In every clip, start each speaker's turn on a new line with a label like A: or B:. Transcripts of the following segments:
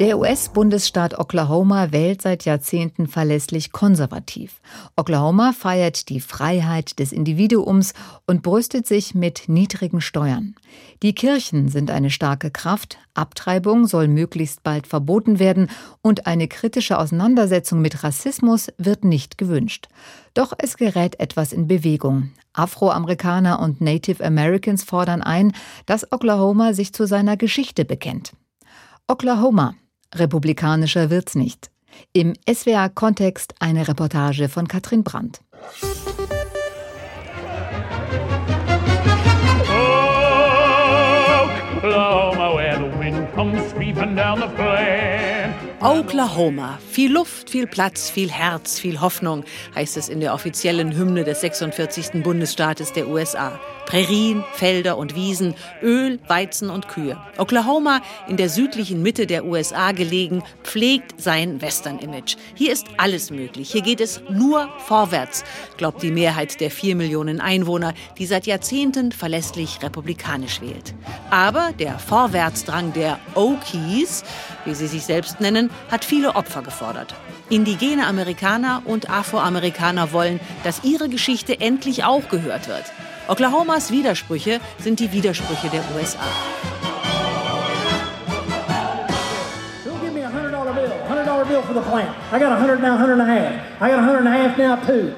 A: Der US-Bundesstaat Oklahoma wählt seit Jahrzehnten verlässlich konservativ. Oklahoma feiert die Freiheit des Individuums und brüstet sich mit niedrigen Steuern. Die Kirchen sind eine starke Kraft, Abtreibung soll möglichst bald verboten werden und eine kritische Auseinandersetzung mit Rassismus wird nicht gewünscht. Doch es gerät etwas in Bewegung. Afroamerikaner und Native Americans fordern ein, dass Oklahoma sich zu seiner Geschichte bekennt. Oklahoma, Republikanischer wird's nicht. Im SWA-Kontext eine Reportage von Katrin Brandt.
B: Oklahoma, where the wind comes down the plain.
C: Oklahoma. Viel Luft, viel Platz, viel Herz, viel Hoffnung, heißt es in der offiziellen Hymne des 46. Bundesstaates der USA. Prärien, Felder und Wiesen, Öl, Weizen und Kühe. Oklahoma, in der südlichen Mitte der USA gelegen, pflegt sein Western-Image. Hier ist alles möglich. Hier geht es nur vorwärts, glaubt die Mehrheit der vier Millionen Einwohner, die seit Jahrzehnten verlässlich republikanisch wählt. Aber der Vorwärtsdrang der Okies, wie sie sich selbst nennen, hat viele Opfer gefordert. Indigene Amerikaner und Afroamerikaner wollen, dass ihre Geschichte endlich auch gehört wird. Oklahomas Widersprüche sind die Widersprüche der USA.
D: Bill. For the plant. I got a hundred now, hundred and a half. I got a hundred and a half now too.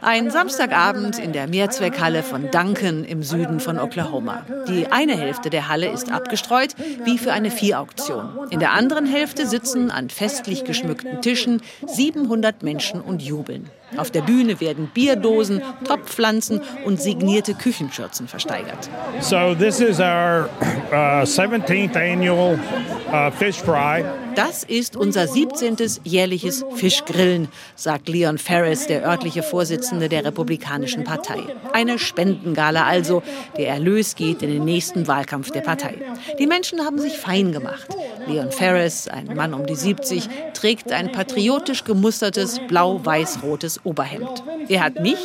C: Ein Samstagabend in der Mehrzweckhalle von Duncan im Süden von Oklahoma. Die eine Hälfte der Halle ist abgestreut, wie für eine Viehauktion. In der anderen Hälfte sitzen an festlich geschmückten Tischen 700 Menschen und jubeln. Auf der Bühne werden Bierdosen, Topfpflanzen und signierte Küchenschürzen versteigert.
E: So this is our uh, 17th annual uh, fish fry.
C: Das ist unser 17. jährliches Fischgrillen, sagt Leon Ferris, der örtliche Vorsitzende der Republikanischen Partei. Eine Spendengala also. Der Erlös geht in den nächsten Wahlkampf der Partei. Die Menschen haben sich fein gemacht. Leon Ferris, ein Mann um die 70, trägt ein patriotisch gemustertes blau-weiß-rotes Oberhemd. Er hat mich,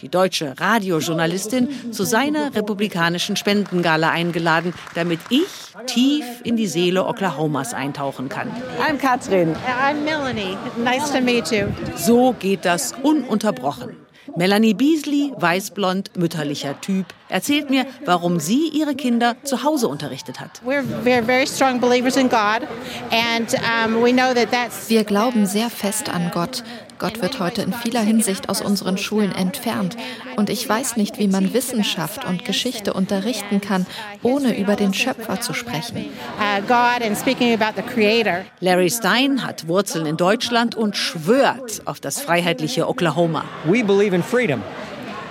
C: die deutsche Radiojournalistin, zu seiner republikanischen Spendengala eingeladen, damit ich tief in die Seele Oklahomas eintauchen kann.
F: I'm Katrin.
G: I'm Melanie. Nice to meet you.
C: So geht das ununterbrochen. Melanie Beasley, weißblond, mütterlicher Typ, erzählt mir, warum sie ihre Kinder zu Hause unterrichtet hat.
G: We're very, very strong believers in God, and we know that that's.
H: Wir glauben sehr fest an Gott. Gott wird heute in vieler Hinsicht aus unseren Schulen entfernt. Und ich weiß nicht, wie man Wissenschaft und Geschichte unterrichten kann, ohne über den Schöpfer zu sprechen.
G: Uh.
C: Larry Stein hat Wurzeln in Deutschland und schwört auf das freiheitliche Oklahoma.
I: We believe in freedom,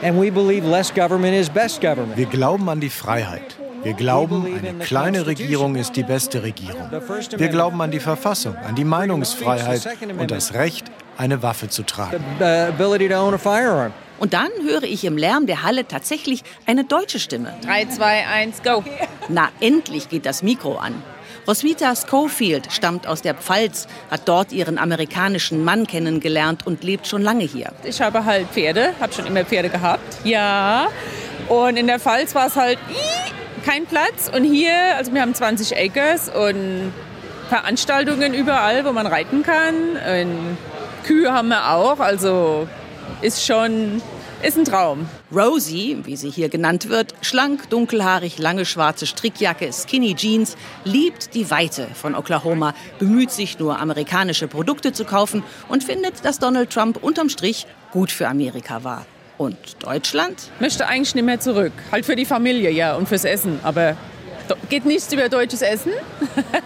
I: and we believe less government is best government.
J: Wir glauben an die Freiheit. Wir glauben, eine kleine Regierung ist die beste Regierung. Wir glauben an die Verfassung, an die Meinungsfreiheit und das Recht, eine Waffe zu tragen.
I: Uh.
C: Und dann höre ich im Lärm der Halle tatsächlich eine deutsche Stimme.
F: 3, 2, 1, go.
C: Na, endlich geht das Mikro an. Roswitha Schofield stammt aus der Pfalz, hat dort ihren amerikanischen Mann kennengelernt und lebt schon lange hier.
F: Ich habe halt Pferde, habe schon immer Pferde gehabt. Ja. Und in der Pfalz war es halt kein Platz. Und hier, also wir haben 20 Acres und Veranstaltungen überall, wo man reiten kann. Und Kühe haben wir auch. Also ist schon, ist ein Traum.
C: Rosie, wie sie hier genannt wird, schlank, dunkelhaarig, lange schwarze Strickjacke, Skinny Jeans, liebt die Weite von Oklahoma, bemüht sich nur amerikanische Produkte zu kaufen und findet, dass Donald Trump unterm Strich gut für Amerika war. Und Deutschland?
F: Möchte eigentlich nicht mehr zurück. Halt für die Familie, ja, und fürs Essen. Aber geht nichts über deutsches Essen?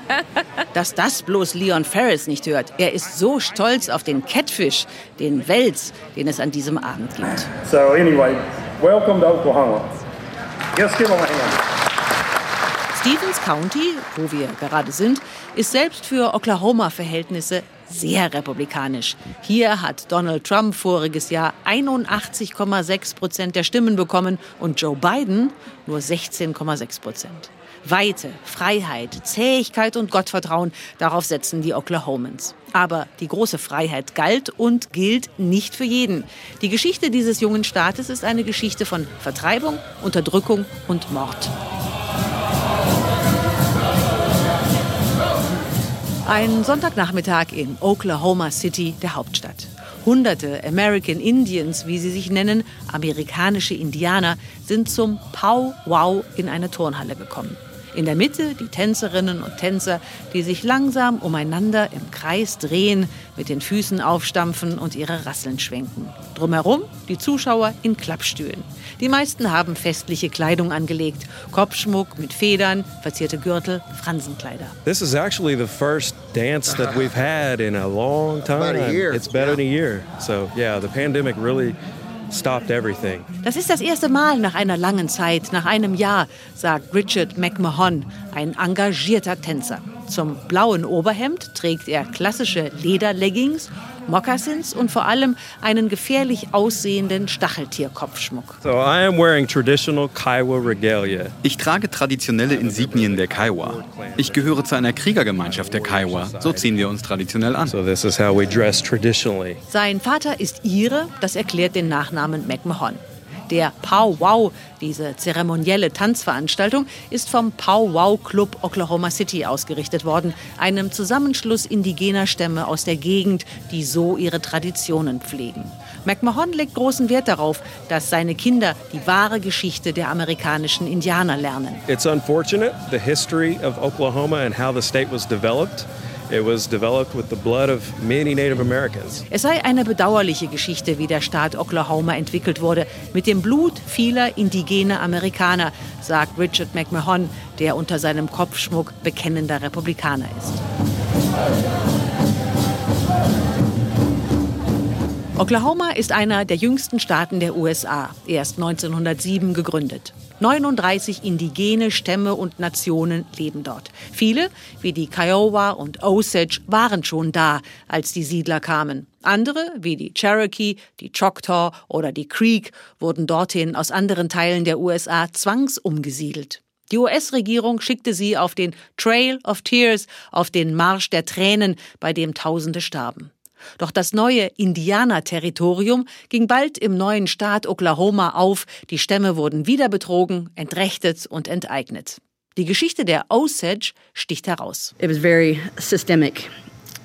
C: Dass das bloß Leon Ferris nicht hört. Er ist so stolz auf den Catfish, den Wels, den es an diesem Abend gibt.
D: So anyway, welcome to Oklahoma. Let's give them a hand.
C: Stevens County, wo wir gerade sind, ist selbst für Oklahoma-Verhältnisse sehr republikanisch. Hier hat Donald Trump voriges Jahr 81,6 Prozent der Stimmen bekommen und Joe Biden nur 16,6 Prozent. Weite, Freiheit, Zähigkeit und Gottvertrauen, darauf setzen die Oklahomans. Aber die große Freiheit galt und gilt nicht für jeden. Die Geschichte dieses jungen Staates ist eine Geschichte von Vertreibung, Unterdrückung und Mord. Ein Sonntagnachmittag in Oklahoma City, der Hauptstadt. Hunderte American Indians, wie sie sich nennen, amerikanische Indianer, sind zum Pow-Wow in eine Turnhalle gekommen. In der Mitte die Tänzerinnen und Tänzer, die sich langsam umeinander im Kreis drehen, mit den Füßen aufstampfen und ihre Rasseln schwenken. Drumherum die Zuschauer in Klappstühlen. Die meisten haben festliche Kleidung angelegt. Kopfschmuck mit Federn, verzierte Gürtel, Fransenkleider.
K: This is actually the first dance that we've had in a long time.
L: About a year.
K: It's better than a year. So yeah, the pandemic really.
C: Das ist das erste Mal nach einer langen Zeit, nach einem Jahr, sagt Richard McMahon, ein engagierter Tänzer. Zum blauen Oberhemd trägt er klassische Lederleggings, Moccasins und vor allem einen gefährlich aussehenden Stacheltierkopfschmuck.
K: So I am wearing traditional Kiowa regalia.
M: Ich trage traditionelle Insignien der Kiowa. Ich gehöre zu einer Kriegergemeinschaft der Kiowa. So ziehen wir uns traditionell an.
K: So this is how we dress traditionally.
C: Sein Vater ist Ire, das erklärt den Nachnamen McMahon. Der Pow Wow, diese zeremonielle Tanzveranstaltung, ist vom Pow Wow Club Oklahoma City ausgerichtet worden, einem Zusammenschluss indigener Stämme aus der Gegend, die so ihre Traditionen pflegen. McMahon legt großen Wert darauf, dass seine Kinder die wahre Geschichte der amerikanischen Indianer lernen.
K: It's unfortunate the history of Oklahoma and how the state was developed.
C: Es sei eine bedauerliche Geschichte, wie der Staat Oklahoma entwickelt wurde, mit dem Blut vieler indigener Amerikaner, sagt Richard McMahon, der unter seinem Kopfschmuck bekennender Republikaner ist. Oklahoma ist einer der jüngsten Staaten der USA, erst 1907 gegründet. 39 indigene Stämme und Nationen leben dort. Viele, wie die Kiowa und Osage, waren schon da, als die Siedler kamen. Andere, wie die Cherokee, die Choctaw oder die Creek, wurden dorthin aus anderen Teilen der USA zwangsumgesiedelt. Die US-Regierung schickte sie auf den Trail of Tears, auf den Marsch der Tränen, bei dem Tausende starben. Doch das neue Indianerterritorium ging bald im neuen Staat Oklahoma auf, die Stämme wurden wieder betrogen, entrechtet und enteignet. Die Geschichte der Osage sticht heraus.
N: It was very systemic.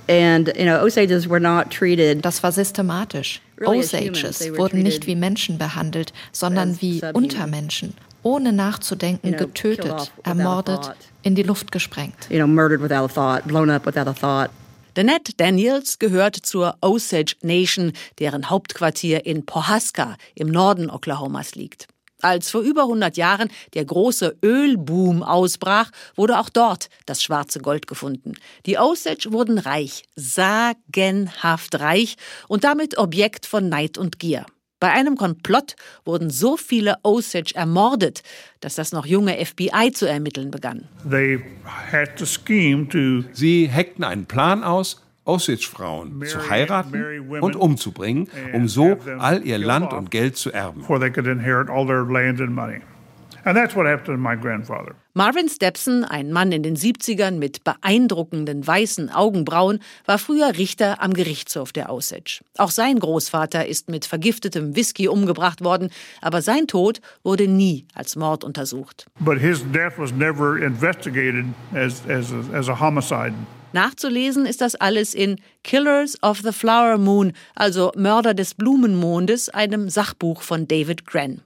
N: And, you know, Osages were not treated
H: Das war systematisch. Osages wurden nicht wie Menschen behandelt, sondern wie. Untermenschen, ohne nachzudenken, getötet, ermordet, in die Luft gesprengt.
N: you know, murdered without a thought, blown up without a thought.
C: Danette Daniels gehört zur Osage Nation, deren Hauptquartier in Pohaska im Norden Oklahomas liegt. Als vor über 100 Jahren der große Ölboom ausbrach, wurde auch dort das schwarze Gold gefunden. Die Osage wurden reich, sagenhaft reich und damit Objekt von Neid und Gier. Bei einem Komplott wurden so viele Osage ermordet, dass das noch junge FBI zu ermitteln begann.
E: They had to scheme to
O: Sie heckten einen Plan aus, Osage-Frauen zu heiraten und umzubringen, um so all ihr Land und Geld zu erben.
C: Marvin Stepson, ein Mann in den 70ern mit beeindruckenden weißen Augenbrauen, war früher Richter am Gerichtshof der Osage. Auch sein Großvater ist mit vergiftetem Whisky umgebracht worden, aber sein Tod wurde nie als Mord untersucht.
E: But his death was never investigated as, as, a, as a homicide.
C: Nachzulesen ist das alles in Killers of the Flower Moon, also Mörder des Blumenmondes, einem Sachbuch von David Grenn.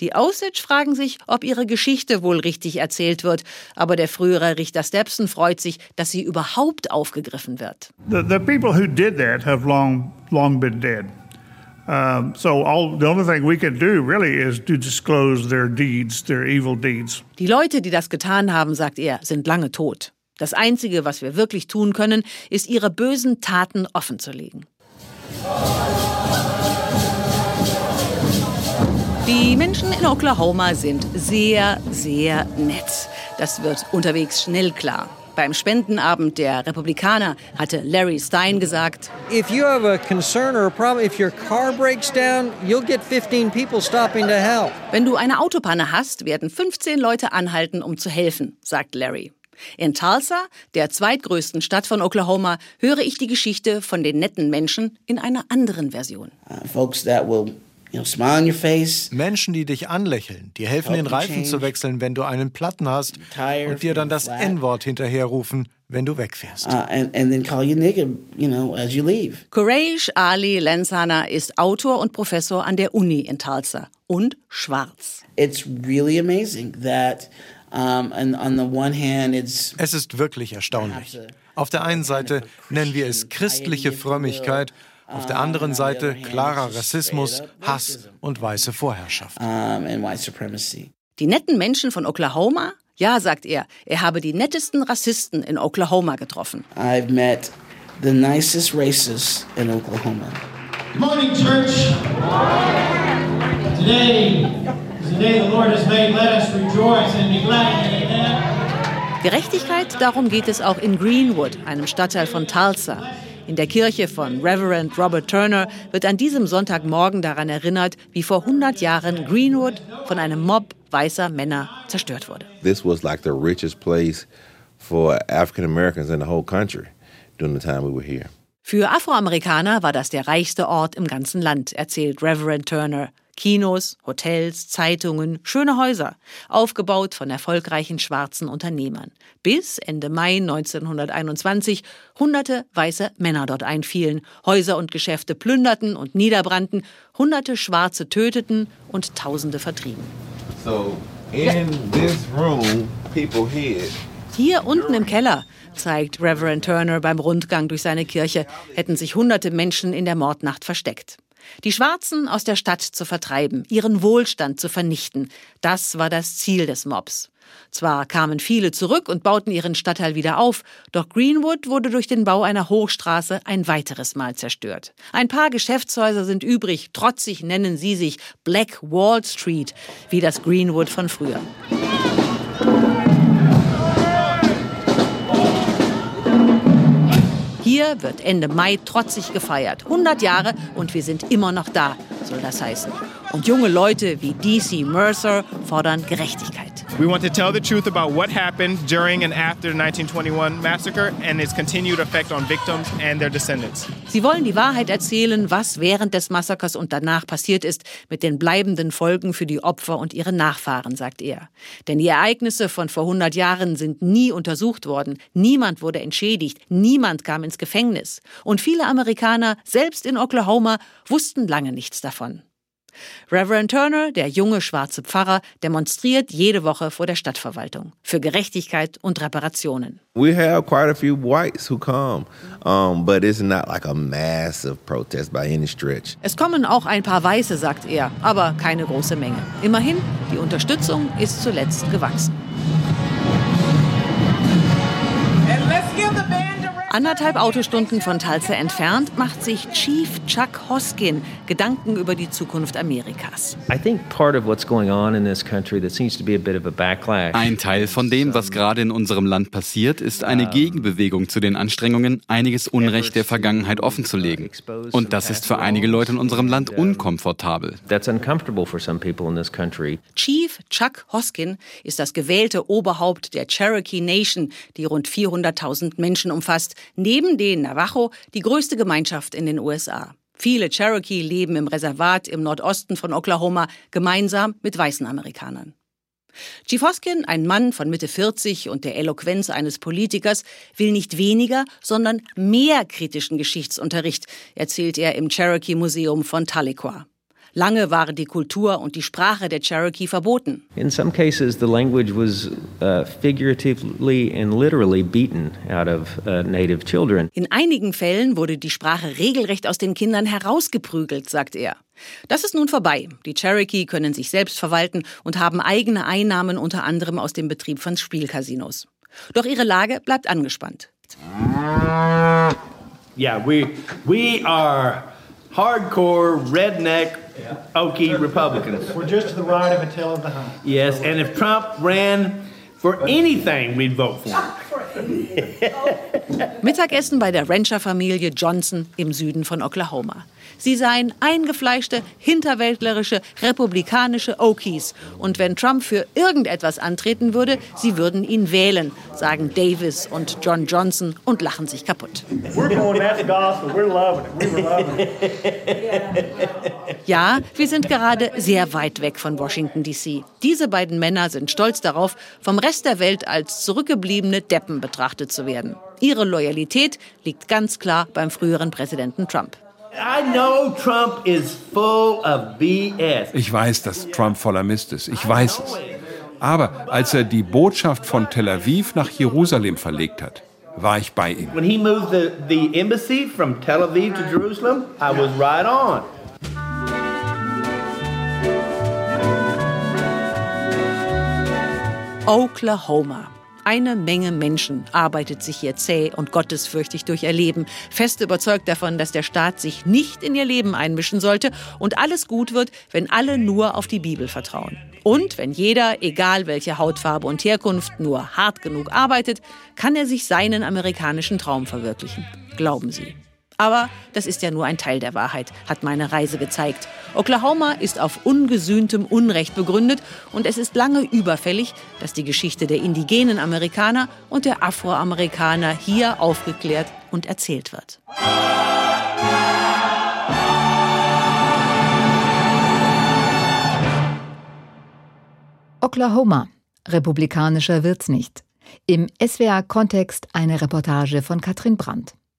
C: Die Osage fragen sich, ob ihre Geschichte wohl richtig erzählt wird, aber der frühere Richter Stepson freut sich, dass sie überhaupt aufgegriffen wird.
E: The, the people who did that have long, long been dead. Um, so all the only thing we can do really is to disclose their deeds, their evil deeds.
C: Die Leute, die das getan haben, sagt er, sind lange tot. Das Einzige, was wir wirklich tun können, ist ihre bösen Taten offenzulegen. Die Menschen in Oklahoma sind sehr, sehr nett. Das wird unterwegs schnell klar. Beim Spendenabend der Republikaner hatte Larry Stein gesagt,
I: If you have a concern or a problem, if your car breaks down, you'll get 15 people stopping to help.
C: wenn du eine Autopanne hast, werden 15 Leute anhalten, um zu helfen, sagt Larry. In Tulsa, der zweitgrößten Stadt von Oklahoma, höre ich die Geschichte von den netten Menschen in einer anderen Version.
P: uh, folks that will
J: Menschen, die dich anlächeln, die helfen, den Reifen zu wechseln, wenn du einen Platten hast und dir dann das N-Wort hinterherrufen, wenn du wegfährst.
L: Uh, and, and then call you nigger, you know, as you leave.
C: Quraish Ali Lensana ist Autor und Professor an der Uni in Tulsa und schwarz.
L: It's really amazing that um, and on the one hand it's
J: Es ist wirklich erstaunlich. Auf der einen Seite nennen wir es christliche Frömmigkeit, auf der anderen Seite klarer Rassismus, Hass und weiße Vorherrschaft.
L: and white supremacy.
C: Die netten Menschen von Oklahoma? Ja, sagt er, er habe die nettesten Rassisten in Oklahoma getroffen.
L: I've met the nicest racists in Oklahoma.
D: Good morning, church. Today is the day the Lord has made. Let us rejoice and be glad. Amen.
C: Gerechtigkeit, darum geht es auch in Greenwood, einem Stadtteil von Tulsa. In der Kirche von Reverend Robert Turner wird an diesem Sonntagmorgen daran erinnert, wie vor 100 Jahren Greenwood von einem Mob weißer Männer zerstört wurde.
P: This was like the richest place for African Americans in the whole country during the time we were here.
C: Für Afroamerikaner war das der reichste Ort im ganzen Land, erzählt Reverend Turner. Kinos, Hotels, Zeitungen, schöne Häuser, aufgebaut von erfolgreichen schwarzen Unternehmern. Bis Ende Mai 1921 hunderte weiße Männer dort einfielen, Häuser und Geschäfte plünderten und niederbrannten, hunderte Schwarze töteten und Tausende vertrieben.
P: So in this room, people hid.
C: Hier unten im Keller, zeigt Reverend Turner beim Rundgang durch seine Kirche, hätten sich hunderte Menschen in der Mordnacht versteckt. Die Schwarzen aus der Stadt zu vertreiben, ihren Wohlstand zu vernichten, das war das Ziel des Mobs. Zwar kamen viele zurück und bauten ihren Stadtteil wieder auf, doch Greenwood wurde durch den Bau einer Hochstraße ein weiteres Mal zerstört. Ein paar Geschäftshäuser sind übrig, trotzig nennen sie sich Black Wall Street, wie das Greenwood von früher. Hier wird Ende Mai trotzig gefeiert. 100 Jahre und wir sind immer noch da, soll das heißen. Und junge Leute wie DC Mercer fordern Gerechtigkeit.
Q: We want to tell the truth about what happened during and after the 1921 massacre and its continued effect on victims and their descendants.
C: Sie wollen die Wahrheit erzählen, was während des Massakers und danach passiert ist, mit den bleibenden Folgen für die Opfer und ihre Nachfahren, sagt er. Denn die Ereignisse von vor 100 Jahren sind nie untersucht worden. Niemand wurde entschädigt. Niemand kam ins Gefängnis. Und viele Amerikaner, selbst in Oklahoma, wussten lange nichts davon. Reverend Turner, der junge schwarze Pfarrer, demonstriert jede Woche vor der Stadtverwaltung für Gerechtigkeit und Reparationen.
P: We have quite a few whites who come, um, but it's not like a massive protest by any stretch.
C: Es kommen auch ein paar Weiße, sagt er, aber keine große Menge. Immerhin, die Unterstützung ist zuletzt gewachsen. Anderthalb Autostunden von Tulsa entfernt macht sich Chief Chuck Hoskin Gedanken über die Zukunft Amerikas.
M: Ein Teil von dem, was gerade in unserem Land passiert, ist eine Gegenbewegung zu den Anstrengungen, einiges Unrecht der Vergangenheit offenzulegen. Und das ist für einige Leute in unserem Land unkomfortabel.
C: Chief Chuck Hoskin ist das gewählte Oberhaupt der Cherokee Nation, die rund 400.000 Menschen umfasst, neben den Navajo die größte Gemeinschaft in den USA. Viele Cherokee leben im Reservat im Nordosten von Oklahoma gemeinsam mit weißen Amerikanern. Chief Hoskin, ein Mann von Mitte 40 und der Eloquenz eines Politikers, will nicht weniger, sondern mehr kritischen Geschichtsunterricht, erzählt er im Cherokee Museum von Tahlequah. Lange waren die Kultur und die Sprache der Cherokee verboten.
R: In some cases, the language was uh, figuratively and literally beaten out of uh, native children.
C: In einigen Fällen wurde die Sprache regelrecht aus den Kindern herausgeprügelt, sagt er. Das ist nun vorbei. Die Cherokee können sich selbst verwalten und haben eigene Einnahmen unter anderem aus dem Betrieb von Spielcasinos. Doch ihre Lage bleibt angespannt.
S: Yeah, we we are hardcore redneck Okie Republicans.
D: We're just to the right of Attila of the Hunt.
S: Yes, and if Trump ran for anything, we'd vote for him.
C: Mittagessen bei der Rancherfamilie Johnson im Süden von Oklahoma. Sie seien eingefleischte, hinterwäldlerische, republikanische Okies. Und wenn Trump für irgendetwas antreten würde, sie würden ihn wählen, sagen Davis und John Johnson und lachen sich kaputt. Ja, wir sind gerade sehr weit weg von Washington, D.C. Diese beiden Männer sind stolz darauf, vom Rest der Welt als zurückgebliebene Deppen betrachtet zu werden. Ihre Loyalität liegt ganz klar beim früheren Präsidenten Trump.
O: Ich weiß, dass Trump voller Mist ist. Ich weiß es. Aber als er die Botschaft von Tel Aviv nach Jerusalem verlegt hat, war ich bei ihm.
S: When he moved the, the embassy from Tel Aviv to Jerusalem, I was right on.
C: Oklahoma. Eine Menge Menschen arbeitet sich hier zäh und gottesfürchtig durch ihr Leben, fest überzeugt davon, dass der Staat sich nicht in ihr Leben einmischen sollte und alles gut wird, wenn alle nur auf die Bibel vertrauen. Und wenn jeder, egal welche Hautfarbe und Herkunft, nur hart genug arbeitet, kann er sich seinen amerikanischen Traum verwirklichen. Glauben Sie. Aber das ist ja nur ein Teil der Wahrheit, hat meine Reise gezeigt. Oklahoma ist auf ungesühntem Unrecht begründet und es ist lange überfällig, dass die Geschichte der indigenen Amerikaner und der Afroamerikaner hier aufgeklärt und erzählt wird.
A: Oklahoma. Republikanischer wird's nicht. Im SWA-Kontext eine Reportage von Katrin Brandt.